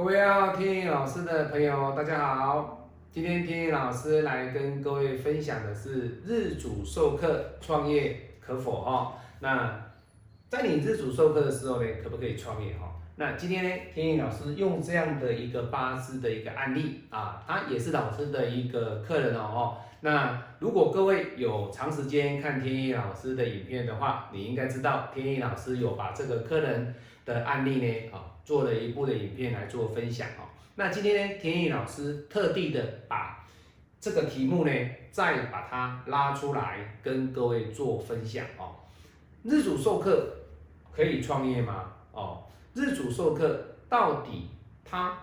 各位要天意老师的朋友，大家好。今天天意老师来跟各位分享的是日主授课创业可否哈？那在你日主授课的时候呢，可不可以创业哈？那今天呢，天意老师用这样的一个八字的一个案例啊，他也是老师的一个客人哦。那如果各位有长时间看天意老师的影片的话，你应该知道天意老师有把这个客人的案例呢啊做了一部的影片来做分享哦。那今天，天意老师特地的把这个题目呢再把它拉出来跟各位做分享哦。日主授课可以创业吗？哦。日主授课到底他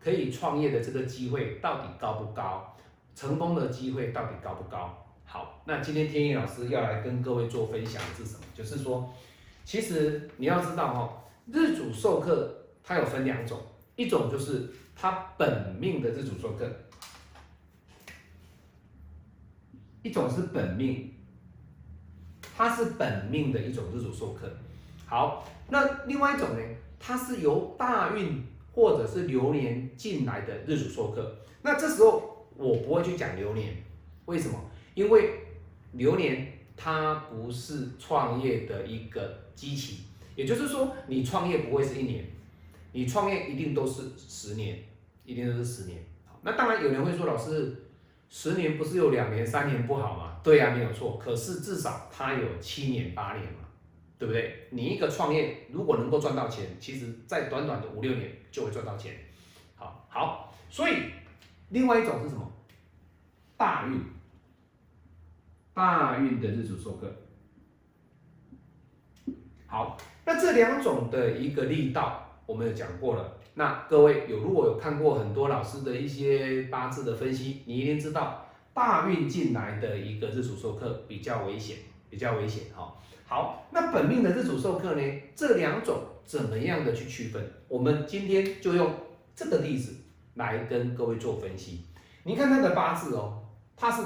可以创业的这个机会到底高不高？成功的机会到底高不高？好，那今天天意老师要来跟各位做分享的是什么？就是说，其实你要知道哈，日主授课它有分两种，一种就是他本命的日主授课，一种是本命，它是本命的一种日主授课。好，那另外一种呢？它是由大运或者是流年进来的日主授课，那这时候我不会去讲流年，为什么？因为流年它不是创业的一个基期，也就是说你创业不会是一年，你创业一定都是十年，一定都是十年。那当然有人会说，老师，十年不是有两年、三年不好吗？对呀，没有错。可是至少他有七年、八年嘛。对不对？你一个创业如果能够赚到钱，其实在短短的五六年就会赚到钱。好，好，所以另外一种是什么？大运，大运的日主授课。好，那这两种的一个力道，我们有讲过了。那各位有如果有看过很多老师的一些八字的分析，你一定知道大运进来的一个日主授课比较危险，比较危险哈。好，那本命的日主授课呢？这两种怎么样的去区分？我们今天就用这个例子来跟各位做分析。你看他的八字哦，他是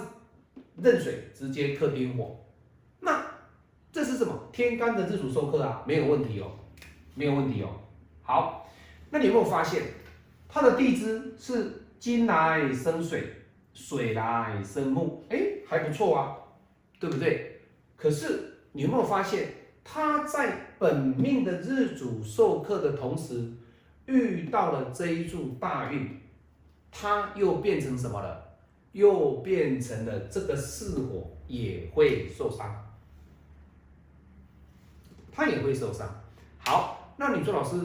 壬水直接克丁火，那这是什么？天干的日主授课啊，没有问题哦，没有问题哦。好，那你有没有发现他的地支是金来生水，水来生木？哎，还不错啊，对不对？可是。你有没有发现，他在本命的日主授课的同时，遇到了这一柱大运，他又变成什么了？又变成了这个巳火也会受伤，他也会受伤。好，那你说老师，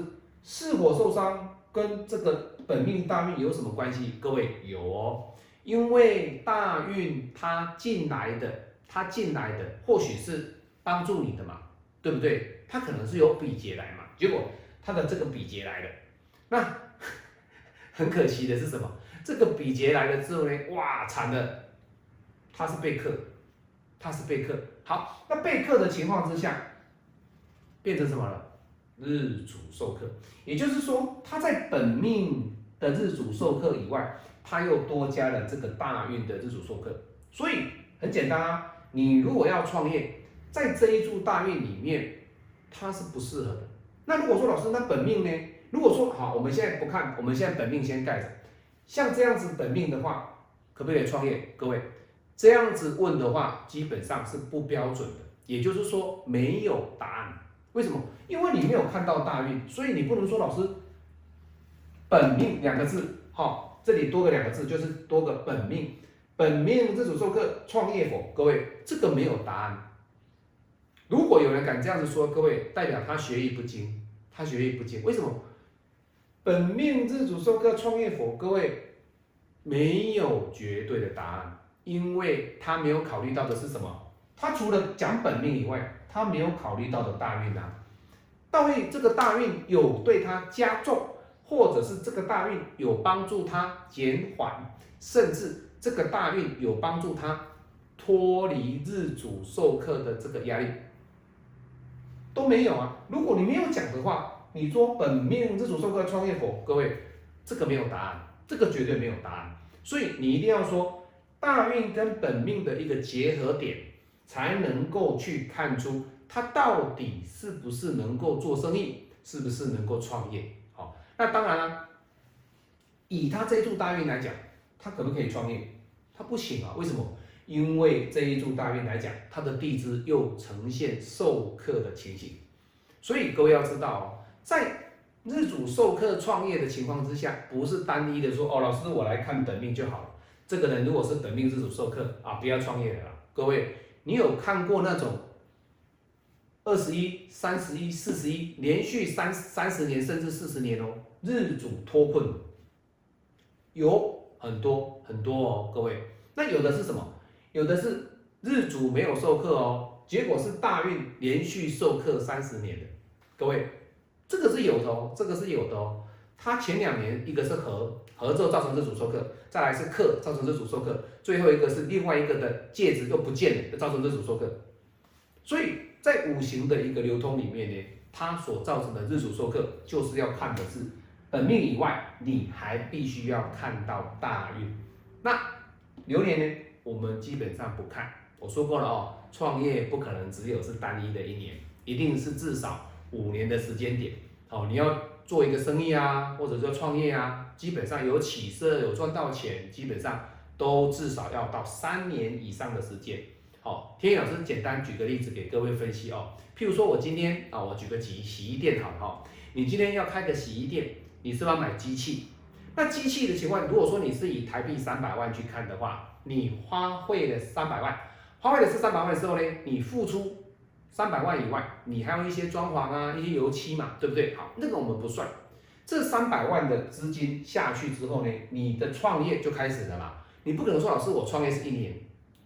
是否受伤跟这个本命大运有什么关系？各位有哦，因为大运他进来的，他进来的或许是。帮助你的嘛，对不对？他可能是有比劫来嘛，结果他的这个比劫来了，那 很可惜的是什么？这个比劫来了之后呢，哇，惨了，他是被克，他是被克。好，那被克的情况之下，变成什么了？日主授课，也就是说他在本命的日主授课以外，他又多加了这个大运的日主授课，所以很简单啊，你如果要创业。在这一柱大运里面，它是不适合的。那如果说老师，那本命呢？如果说好，我们现在不看，我们现在本命先盖着。像这样子本命的话，可不可以创业？各位，这样子问的话，基本上是不标准的，也就是说没有答案。为什么？因为你没有看到大运，所以你不能说老师本命两个字，好，这里多个两个字就是多个本命。本命这组授课创业否？各位，这个没有答案。如果有人敢这样子说，各位代表他学艺不精，他学艺不精。为什么？本命日主授课创业佛，各位没有绝对的答案，因为他没有考虑到的是什么？他除了讲本命以外，他没有考虑到的大运啊。到底这个大运有对他加重，或者是这个大运有帮助他减缓，甚至这个大运有帮助他脱离日主授课的这个压力。都没有啊！如果你没有讲的话，你说本命日主授课创业否？各位，这个没有答案，这个绝对没有答案。所以你一定要说大运跟本命的一个结合点，才能够去看出他到底是不是能够做生意，是不是能够创业。好，那当然了，以他这一柱大运来讲，他可不可以创业？他不行啊，为什么？因为这一柱大运来讲，他的地支又呈现受克的情形，所以各位要知道哦，在日主受克创业的情况之下，不是单一的说哦，老师我来看本命就好了。这个人如果是本命日主受克啊，不要创业了。各位，你有看过那种二十一、三十一、四十一，连续三三十年甚至四十年哦，日主脱困，有很多很多哦，各位。那有的是什么？有的是日主没有授课哦，结果是大运连续授课三十年的，各位，这个是有的哦，这个是有的哦。他前两年一个是合合之后造成日主授课，再来是克造成日主授课，最后一个是另外一个的戒指又不见了，造成日主授课。所以在五行的一个流通里面呢，它所造成的日主授课，就是要看的是本命以外，你还必须要看到大运。那流年呢？我们基本上不看，我说过了哦，创业不可能只有是单一的一年，一定是至少五年的时间点。哦，你要做一个生意啊，或者说创业啊，基本上有起色、有赚到钱，基本上都至少要到三年以上的时间。好，天意老师简单举个例子给各位分析哦，譬如说我今天啊，我举个洗洗衣店好了哈，你今天要开个洗衣店，你是要买机器，那机器的情况，如果说你是以台币三百万去看的话。你花费了三百万，花费了是三百万的时候呢，你付出三百万以外，你还有一些装潢啊，一些油漆嘛，对不对？好，那个我们不算。这三百万的资金下去之后呢，你的创业就开始了嘛。你不可能说老师我创业是一年，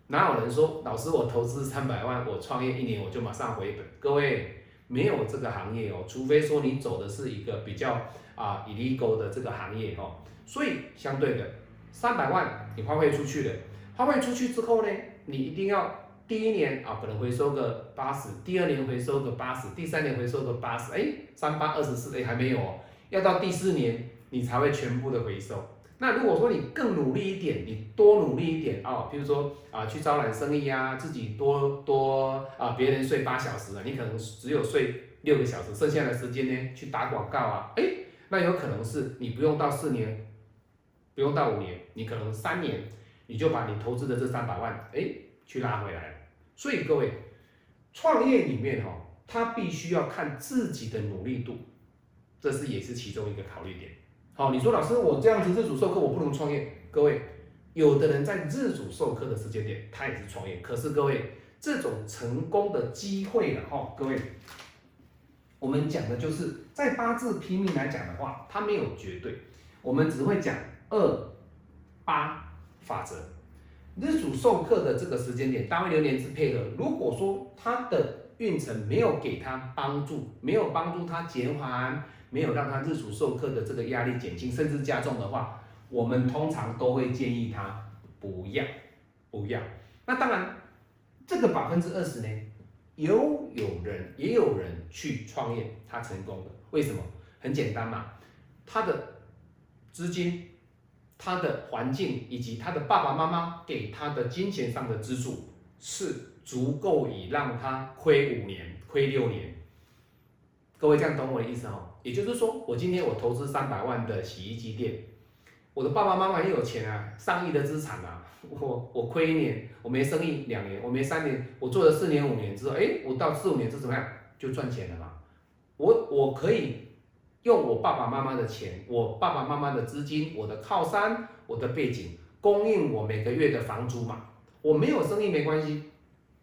哪有人说老师我投资三百万，我创业一年我就马上回本？各位没有这个行业哦，除非说你走的是一个比较啊 illegal 的这个行业哦。所以相对的，三百万你花费出去了。花费出去之后呢，你一定要第一年啊，可能回收个八十，第二年回收个八十，第三年回收个八十，哎，三八二十四，哎，还没有哦，要到第四年你才会全部的回收。那如果说你更努力一点，你多努力一点哦，比如说啊，去招揽生意啊，自己多多啊，别人睡八小时啊，你可能只有睡六个小时，剩下的时间呢去打广告啊，哎，那有可能是你不用到四年，不用到五年，你可能三年。你就把你投资的这三百万，哎，去拉回来了所以各位，创业里面哈，他必须要看自己的努力度，这是也是其中一个考虑点。好，你说老师，我这样子日主授课，我不能创业。各位，有的人在日主授课的时间点，他也是创业。可是各位，这种成功的机会了哈，各位，我们讲的就是在八字拼命来讲的话，它没有绝对，我们只会讲二八。法则，日主授课的这个时间点，单位流年之配合。如果说他的运程没有给他帮助，没有帮助他减缓，没有让他日主授课的这个压力减轻，甚至加重的话，我们通常都会建议他不要，不要。那当然，这个百分之二十呢，有有人也有人去创业，他成功的，为什么？很简单嘛，他的资金。他的环境以及他的爸爸妈妈给他的金钱上的资助是足够以让他亏五年、亏六年。各位这样懂我的意思哦？也就是说，我今天我投资三百万的洗衣机店，我的爸爸妈妈也有钱啊，上亿的资产啊，我我亏一年，我没生意两年，我没三年，我做了四年五年之后，哎，我到四五年是怎么样就赚钱了嘛？我我可以。用我爸爸妈妈的钱，我爸爸妈妈的资金，我的靠山，我的背景，供应我每个月的房租嘛。我没有生意没关系，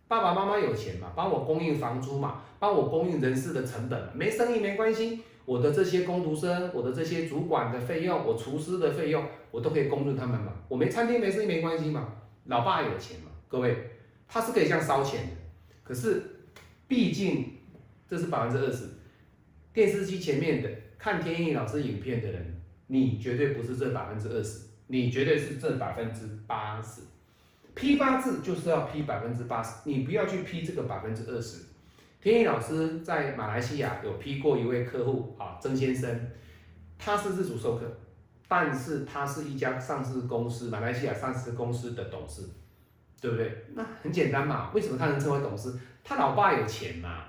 爸爸妈妈有钱嘛，帮我供应房租嘛，帮我供应人事的成本。没生意没关系，我的这些工读生，我的这些主管的费用，我厨师的费用，我都可以供应他们嘛。我没餐厅没生意没关系嘛，老爸有钱嘛。各位，他是可以这样烧钱的，可是毕竟这是百分之二十，电视机前面的。看天意老师影片的人，你绝对不是这百分之二十，你绝对是这百分之八十。批八字就是要批百分之八十，你不要去批这个百分之二十。天意老师在马来西亚有批过一位客户啊，曾先生，他是自主授课，但是他是一家上市公司，马来西亚上市公司的董事，对不对？那很简单嘛，为什么他能成为董事？他老爸有钱嘛，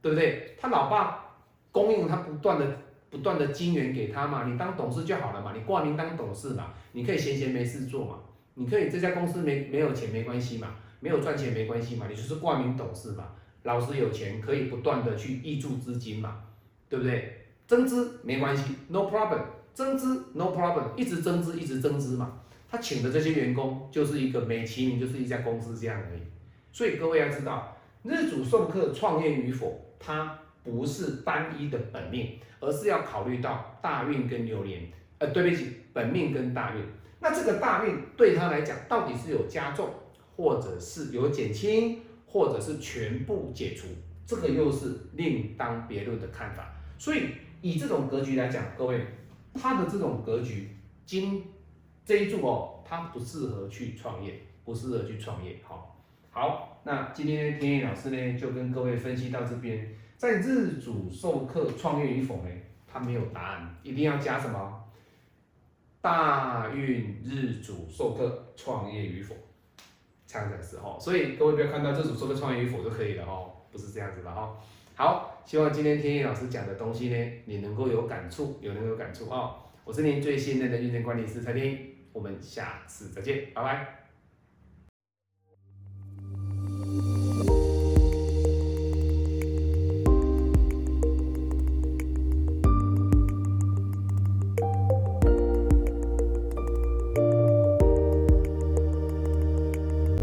对不对？他老爸供应他不断的。不断的金源给他嘛，你当董事就好了嘛，你挂名当董事嘛，你可以闲闲没事做嘛，你可以这家公司没没有钱没关系嘛，没有赚钱没关系嘛，你就是挂名董事嘛，老师有钱可以不断的去挹注资金嘛，对不对？增资没关系，no problem，增资 no problem，一直增资一直增资嘛，他请的这些员工就是一个美其名就是一家公司这样而已，所以各位要知道，日主送客创业与否，它不是单一的本命。而是要考虑到大运跟流年，呃，对不起，本命跟大运。那这个大运对他来讲，到底是有加重，或者是有减轻，或者是全部解除，这个又是另当别论的看法。所以以这种格局来讲，各位，他的这种格局，金这一柱哦，他不适合去创业，不适合去创业。好，好，那今天天野老师呢，就跟各位分析到这边。在日主授课创业与否呢？他没有答案，一定要加什么？大运日主授课创业与否，这样子哦。所以各位不要看到日主授课创业与否就可以了哦，不是这样子的哦。好，希望今天天意老师讲的东西呢，你能够有感触，有能有感触哦。我是您最信任的运程管理师蔡天我们下次再见，拜拜。